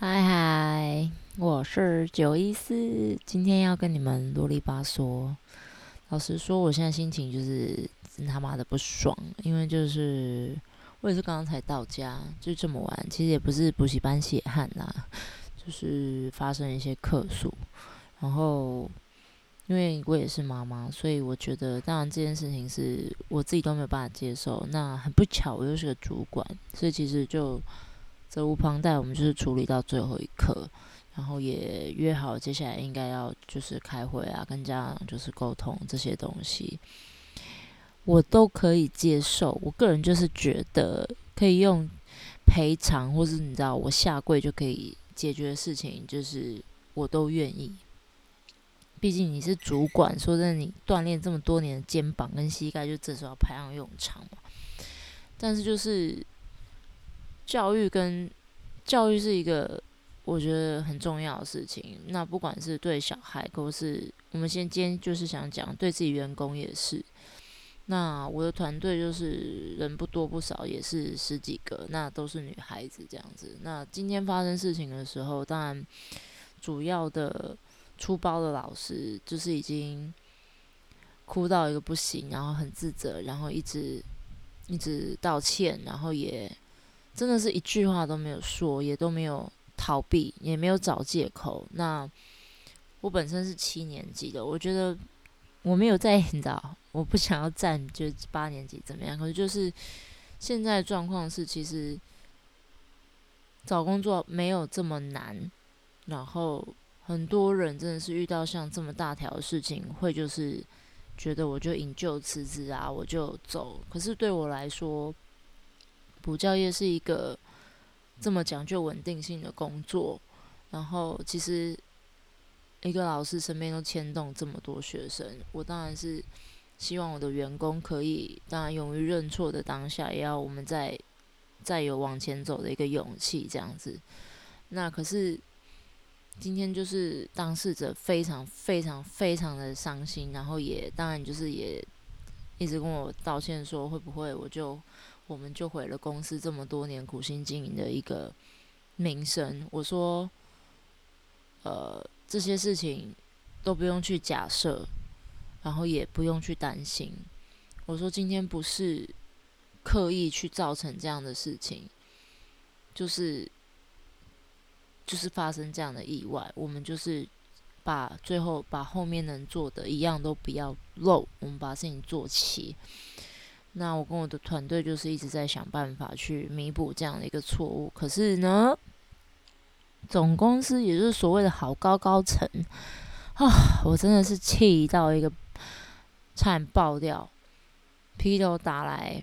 嗨嗨，我是九一四，今天要跟你们啰里吧嗦。老实说，我现在心情就是真他妈的不爽，因为就是我也是刚刚才到家，就这么晚，其实也不是补习班血汗啦，就是发生一些客诉，然后因为我也是妈妈，所以我觉得当然这件事情是我自己都没有办法接受。那很不巧，我又是个主管，所以其实就责无旁贷，我们就是处理到最后一刻。然后也约好，接下来应该要就是开会啊，跟家长就是沟通这些东西，我都可以接受。我个人就是觉得可以用赔偿，或是你知道我下跪就可以解决的事情，就是我都愿意。毕竟你是主管，说真的，你锻炼这么多年的肩膀跟膝盖，就这时候要派上用场嘛。但是就是教育跟教育是一个。我觉得很重要的事情，那不管是对小孩，或是我们先今天就是想讲对自己员工也是。那我的团队就是人不多不少，也是十几个，那都是女孩子这样子。那今天发生事情的时候，当然主要的出包的老师就是已经哭到一个不行，然后很自责，然后一直一直道歉，然后也真的是一句话都没有说，也都没有。逃避也没有找借口。那我本身是七年级的，我觉得我没有在，你知道，我不想要占就是八年级怎么样？可是就是现在状况是，其实找工作没有这么难。然后很多人真的是遇到像这么大条的事情，会就是觉得我就引咎辞职啊，我就走。可是对我来说，补教业是一个。这么讲究稳定性的工作，然后其实一个老师身边都牵动这么多学生，我当然是希望我的员工可以，当然勇于认错的当下，也要我们再再有往前走的一个勇气，这样子。那可是今天就是当事者非常非常非常的伤心，然后也当然就是也一直跟我道歉说会不会我就。我们就毁了公司这么多年苦心经营的一个名声。我说，呃，这些事情都不用去假设，然后也不用去担心。我说，今天不是刻意去造成这样的事情，就是就是发生这样的意外。我们就是把最后把后面能做的一样都不要漏，我们把事情做齐。那我跟我的团队就是一直在想办法去弥补这样的一个错误，可是呢，总公司也就是所谓的好高高层啊，我真的是气到一个差点爆掉，劈头打来，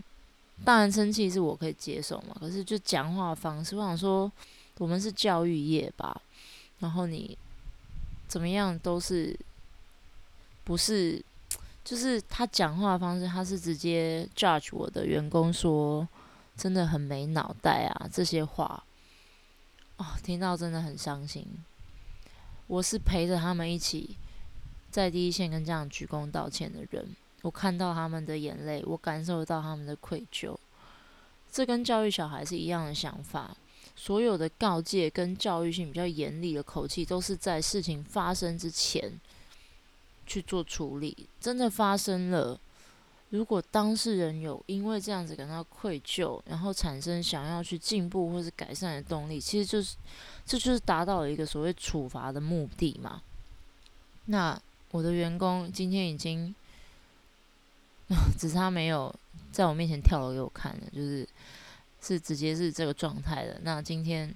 当然生气是我可以接受嘛，可是就讲话方式，我想说我们是教育业吧，然后你怎么样都是不是？就是他讲话的方式，他是直接 judge 我的员工说，真的很没脑袋啊，这些话，哦，听到真的很伤心。我是陪着他们一起在第一线跟这样鞠躬道歉的人，我看到他们的眼泪，我感受到他们的愧疚。这跟教育小孩是一样的想法，所有的告诫跟教育性比较严厉的口气，都是在事情发生之前。去做处理，真的发生了。如果当事人有因为这样子感到愧疚，然后产生想要去进步或是改善的动力，其实就是这就是达到了一个所谓处罚的目的嘛。那我的员工今天已经，只是他没有在我面前跳楼给我看的，就是是直接是这个状态的。那今天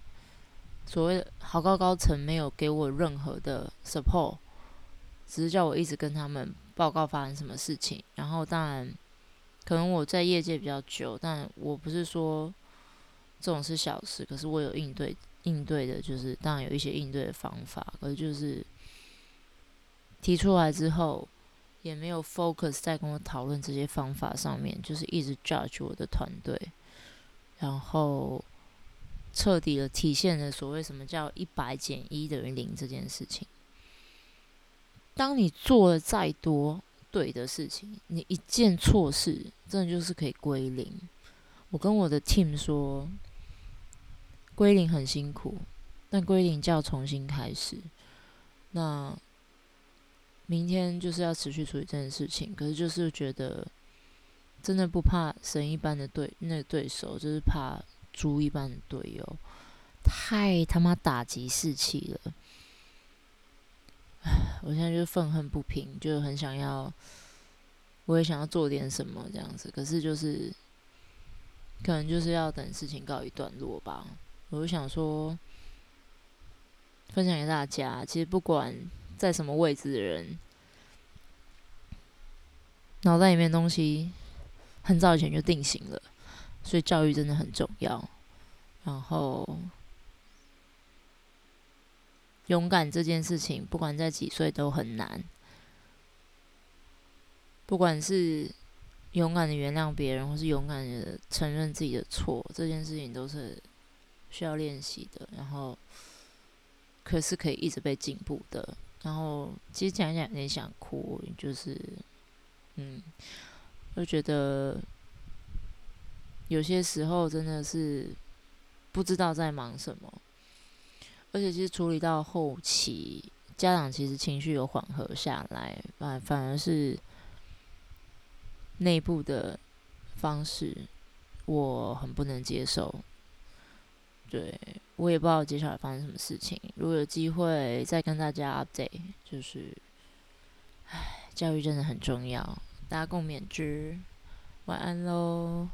所谓的好高高层没有给我任何的 support。只是叫我一直跟他们报告发生什么事情，然后当然，可能我在业界比较久，但我不是说这种是小事，可是我有应对应对的，就是当然有一些应对的方法，可是就是提出来之后，也没有 focus 在跟我讨论这些方法上面，就是一直 judge 我的团队，然后彻底的体现了所谓什么叫一百减一等于零这件事情。当你做了再多对的事情，你一件错事，真的就是可以归零。我跟我的 team 说，归零很辛苦，但归零就要重新开始。那明天就是要持续处理这件事情，可是就是觉得真的不怕神一般的对那对手，就是怕猪一般的队友，太他妈打击士气了。我现在就是愤恨不平，就很想要，我也想要做点什么这样子，可是就是可能就是要等事情告一段落吧。我就想说，分享给大家，其实不管在什么位置的人，脑袋里面东西很早以前就定型了，所以教育真的很重要。然后。勇敢这件事情，不管在几岁都很难。不管是勇敢的原谅别人，或是勇敢的承认自己的错，这件事情都是需要练习的。然后，可是可以一直被进步的。然后，其实讲讲有点想哭，就是，嗯，就觉得有些时候真的是不知道在忙什么。而且其实处理到后期，家长其实情绪有缓和下来，反反而是内部的方式，我很不能接受。对我也不知道接下来发生什么事情。如果有机会再跟大家 update，就是，唉，教育真的很重要，大家共勉之。晚安喽。